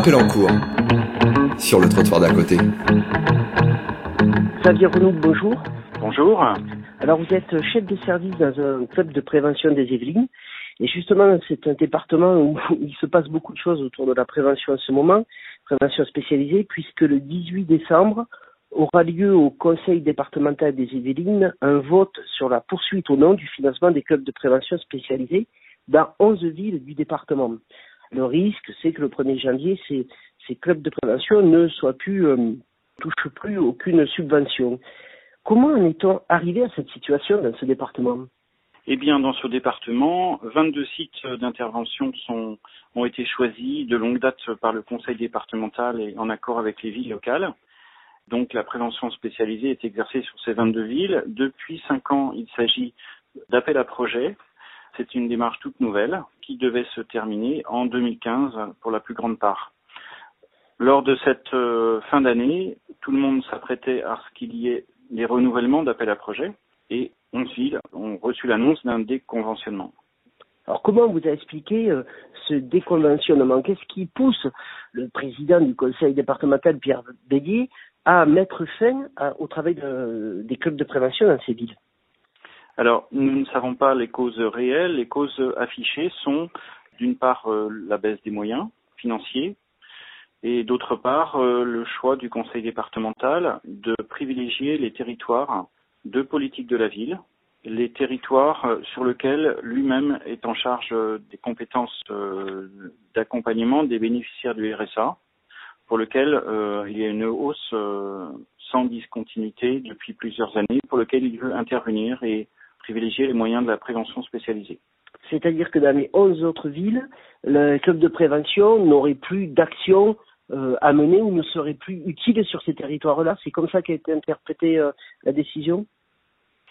Appel en cours sur le trottoir d'à côté. Xavier Renaud, bonjour. Bonjour. Alors vous êtes chef de service dans un club de prévention des Yvelines. Et justement, c'est un département où il se passe beaucoup de choses autour de la prévention en ce moment, prévention spécialisée, puisque le 18 décembre aura lieu au conseil départemental des Yvelines un vote sur la poursuite au nom du financement des clubs de prévention spécialisés dans 11 villes du département. Le risque, c'est que le 1er janvier, ces, clubs de prévention ne soient plus, euh, touchent plus aucune subvention. Comment en est-on arrivé à cette situation dans ce département? Eh bien, dans ce département, 22 sites d'intervention ont été choisis de longue date par le conseil départemental et en accord avec les villes locales. Donc, la prévention spécialisée est exercée sur ces 22 villes. Depuis 5 ans, il s'agit d'appel à projet c'est une démarche toute nouvelle qui devait se terminer en 2015 pour la plus grande part. Lors de cette euh, fin d'année, tout le monde s'apprêtait à ce qu'il y ait des renouvellements d'appels à projets et 11 villes ont reçu l'annonce d'un déconventionnement. Alors comment vous a expliqué euh, ce déconventionnement? Qu'est-ce qui pousse le président du conseil départemental, Pierre Bélier, à mettre fin au travail des clubs de prévention dans ces villes? Alors, nous ne savons pas les causes réelles. Les causes affichées sont, d'une part, euh, la baisse des moyens financiers et d'autre part, euh, le choix du conseil départemental de privilégier les territoires de politique de la ville, les territoires euh, sur lesquels lui-même est en charge des compétences d'accompagnement des bénéficiaires du RSA, pour lequel il y a une hausse sans discontinuité depuis plusieurs années, pour lequel il veut intervenir et privilégier les moyens de la prévention spécialisée. C'est-à-dire que dans les 11 autres villes, le club de prévention n'aurait plus d'action euh, à mener ou ne serait plus utile sur ces territoires-là. C'est comme ça qu'a été interprétée euh, la décision?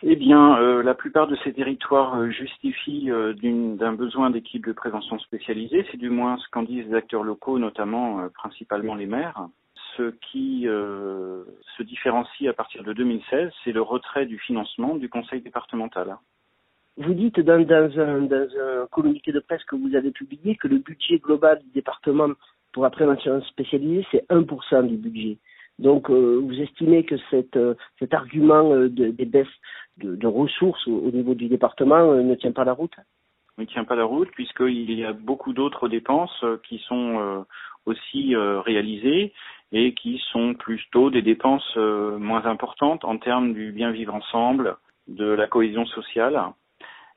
Eh bien, euh, la plupart de ces territoires justifient d'un besoin d'équipes de prévention spécialisée. C'est du moins ce qu'en disent les acteurs locaux, notamment principalement les maires ce qui euh, se différencie à partir de 2016, c'est le retrait du financement du conseil départemental. Vous dites dans, un, communiqué de presse que vous avez publié que le budget global du département pour la prévention spécialisée, c'est 1% du budget. Donc, euh, vous estimez que euh, cet argument des baisses de, ressources au, niveau du département ne tient pas la route? Ne tient pas la route puisqu'il y a beaucoup d'autres dépenses qui sont aussi réalisées et qui sont plutôt des dépenses euh, moins importantes en termes du bien vivre ensemble, de la cohésion sociale,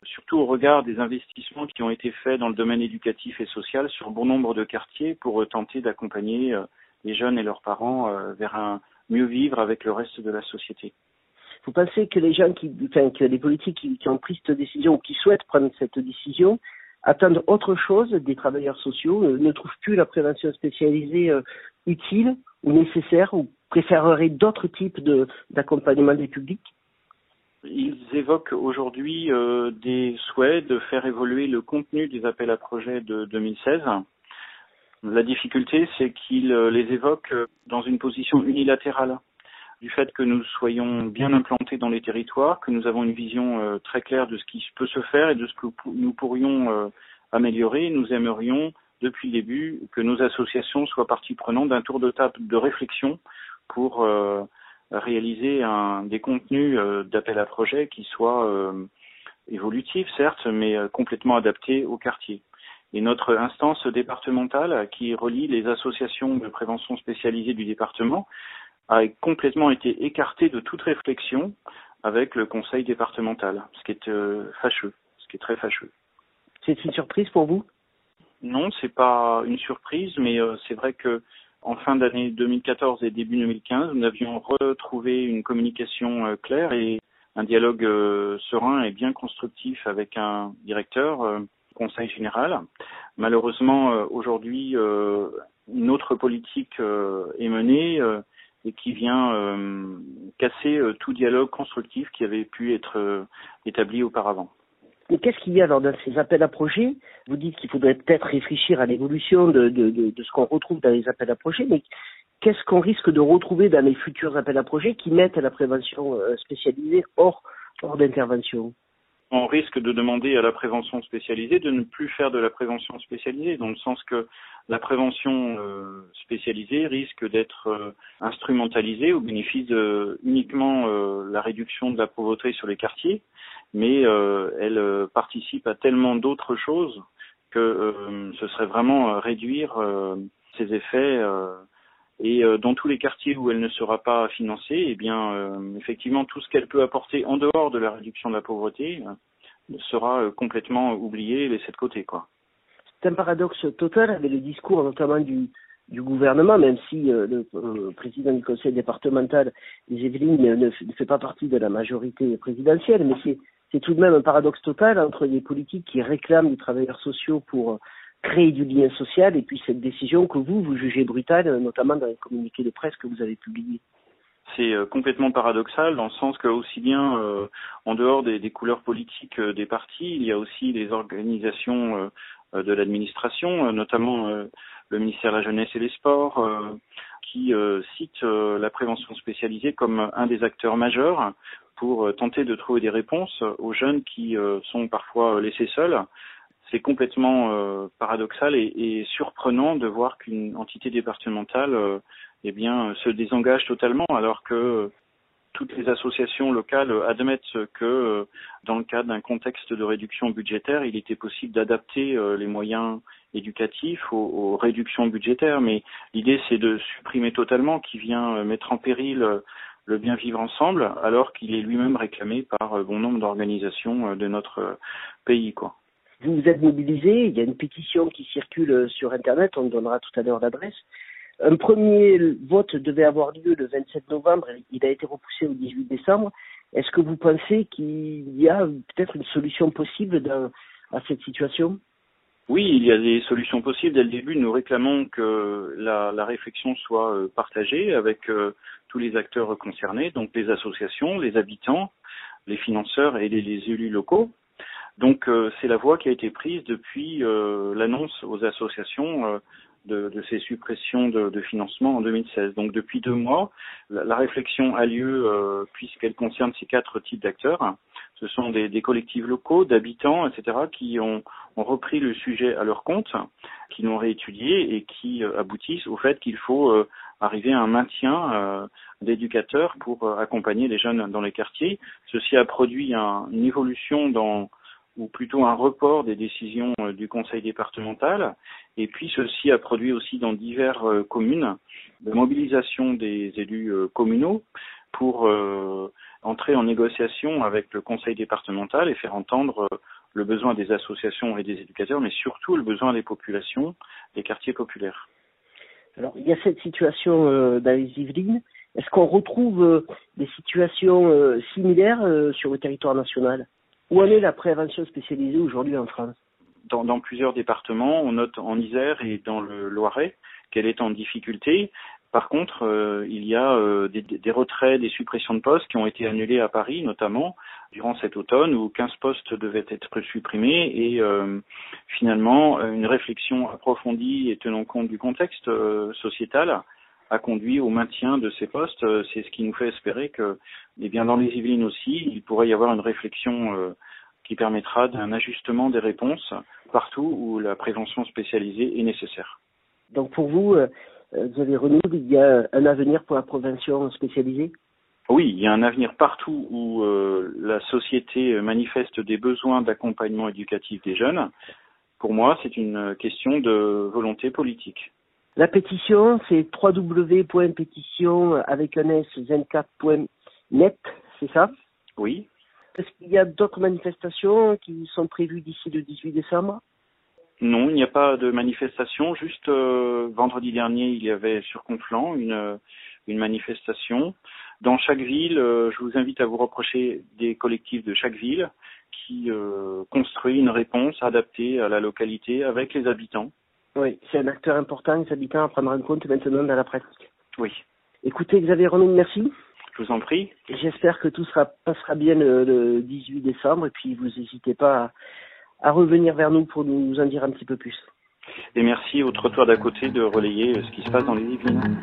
surtout au regard des investissements qui ont été faits dans le domaine éducatif et social sur bon nombre de quartiers pour tenter d'accompagner euh, les jeunes et leurs parents euh, vers un mieux vivre avec le reste de la société. Vous pensez que les gens qui, enfin, les politiques qui, ont pris cette décision ou qui souhaitent prendre cette décision attendent autre chose des travailleurs sociaux, euh, ne trouvent plus la prévention spécialisée euh, utile ou nécessaire ou préféreraient d'autres types d'accompagnement des publics Ils évoquent aujourd'hui euh, des souhaits de faire évoluer le contenu des appels à projets de 2016. La difficulté, c'est qu'ils les évoquent dans une position unilatérale du fait que nous soyons bien implantés dans les territoires, que nous avons une vision euh, très claire de ce qui peut se faire et de ce que nous pourrions euh, améliorer, nous aimerions depuis le début que nos associations soient partie prenante d'un tour de table de réflexion pour euh, réaliser un, des contenus d'appel à projet qui soient évolutifs, certes, mais complètement adaptés au quartier. Et notre instance départementale qui relie les associations de prévention spécialisées du département a complètement été écarté de toute réflexion avec le conseil départemental, ce qui est euh, fâcheux, ce qui est très fâcheux. C'est une surprise pour vous? Non, c'est pas une surprise, mais euh, c'est vrai que en fin d'année 2014 et début 2015, nous avions retrouvé une communication euh, claire et un dialogue serein et bien constructif avec un directeur conseil général. Malheureusement, aujourd'hui, une autre politique est menée et qui vient euh, casser euh, tout dialogue constructif qui avait pu être euh, établi auparavant. Mais qu'est-ce qu'il y a alors dans ces appels à projets? Vous dites qu'il faudrait peut-être réfléchir à l'évolution de, de, ce qu'on retrouve dans les appels à projets, mais qu'est-ce qu'on risque de retrouver dans les futurs appels à projets qui mettent la prévention spécialisée hors, hors d'intervention? On risque de demander à la prévention spécialisée de ne plus faire de la prévention spécialisée, dans le sens que la prévention euh, spécialisée risque d'être euh, instrumentalisée au bénéfice de uniquement euh, la réduction de la pauvreté sur les quartiers, mais elle participe à tellement d'autres choses que ce serait vraiment réduire ses effets et dans tous les quartiers où elle ne sera pas financée, eh bien, effectivement, tout ce qu'elle peut apporter en dehors de la réduction de la pauvreté sera complètement oublié et laissé de côté, c'est un paradoxe total avec le discours notamment du, gouvernement, même si euh, le euh, président du conseil départemental des ne, fait pas partie de la majorité présidentielle, mais c'est, tout de même un paradoxe total entre les politiques qui réclament des travailleurs sociaux pour créer du lien social et puis cette décision que vous, vous jugez brutale, notamment dans les communiqués de presse que vous avez publiés. C'est euh, complètement paradoxal dans le sens que aussi bien en dehors des, couleurs politiques des partis, il y a aussi des organisations euh, de l'administration, euh, notamment euh, le ministère de la Jeunesse et des Sports, qui cite la prévention spécialisée comme un des acteurs majeurs pour tenter de trouver des réponses aux jeunes qui sont parfois laissés seuls. C'est complètement paradoxal et, surprenant de voir qu'une entité départementale eh bien, se désengage totalement alors que toutes les associations locales admettent que euh, dans le cadre d'un contexte de réduction budgétaire, il était possible d'adapter euh, les moyens éducatifs aux, réductions budgétaires. Mais l'idée, c'est de supprimer totalement qui vient euh, mettre en péril le bien vivre ensemble, alors qu'il est lui-même réclamé par bon nombre d'organisations de notre pays. Quoi. Vous vous êtes mobilisé, il y a une pétition qui circule sur Internet, on donnera tout à l'heure l'adresse. Un premier vote devait avoir lieu le 27 novembre, il a été repoussé au 18 décembre. Est-ce que vous pensez qu'il y a peut-être une solution possible à cette situation? Oui, il y a des solutions possibles. Dès le début, nous réclamons que la, réflexion soit euh, partagée avec euh, tous les acteurs concernés, donc les associations, les habitants, les financeurs et les élus locaux. Donc euh, c'est la voie qui a été prise depuis l'annonce aux associations de, de, ces suppressions de, de, financement en 2016. Donc depuis deux mois, la, la réflexion a lieu euh, puisqu'elle concerne ces quatre types d'acteurs. Ce sont des, des collectifs locaux, d'habitants, etc., qui ont, ont, repris le sujet à leur compte, qui l'ont réétudié et qui euh, aboutissent au fait qu'il faut euh, arriver à un maintien euh, d'éducateurs pour accompagner les jeunes dans les quartiers. Ceci a produit un, une évolution dans ou plutôt un report des décisions euh, du conseil départemental. Et puis ceci a produit aussi dans diverses euh, communes de mobilisation des élus euh, communaux pour entrer en négociation avec le conseil départemental et faire entendre le besoin des associations et des éducateurs, mais surtout le besoin des populations, des quartiers populaires. Alors il y a cette situation dans les Yvelines. Est-ce qu'on retrouve des situations similaires sur le territoire national? Où en est la prévention spécialisée aujourd'hui en France? Dans, dans, plusieurs départements, on note en Isère et dans le Loiret qu'elle est en difficulté. Par contre, euh, il y a euh, des, retraits, des suppressions de postes qui ont été annulés à Paris, notamment durant cet automne, où 15 postes devaient être supprimés. Et euh, finalement, une réflexion approfondie et tenant compte du contexte sociétal a conduit au maintien de ces postes. Euh, c'est ce qui nous fait espérer que, eh bien, dans les Yvelines aussi, il pourrait y avoir une réflexion euh, qui permettra d'un ajustement des réponses partout où la prévention spécialisée est nécessaire. Donc pour vous, euh, vous avez il y a un avenir pour la prévention spécialisée? Oui, il y a un avenir partout où la société manifeste des besoins d'accompagnement éducatif des jeunes. Pour moi, c'est une question de volonté politique. La pétition, c'est www.pétition avec un S 24.net, c'est ça? Oui. Est-ce qu'il y a d'autres manifestations qui sont prévues d'ici le 18 décembre? Non, il n'y a pas de manifestation. Juste euh, vendredi dernier, il y avait sur Conflans une, une manifestation. Dans chaque ville, euh, je vous invite à vous rapprocher des collectifs de chaque ville qui euh, construit une réponse adaptée à la localité avec les habitants. Oui, c'est un acteur important, les habitants à prendre en compte maintenant dans la pratique. Oui. Écoutez, Xavier Renaud, merci. Je vous en prie. J'espère que tout sera, passera bien le, 18 décembre et puis vous n'hésitez pas à, revenir vers nous pour nous en dire un petit peu plus. Et merci au trottoir d'à côté de relayer ce qui se passe dans les Yvelines.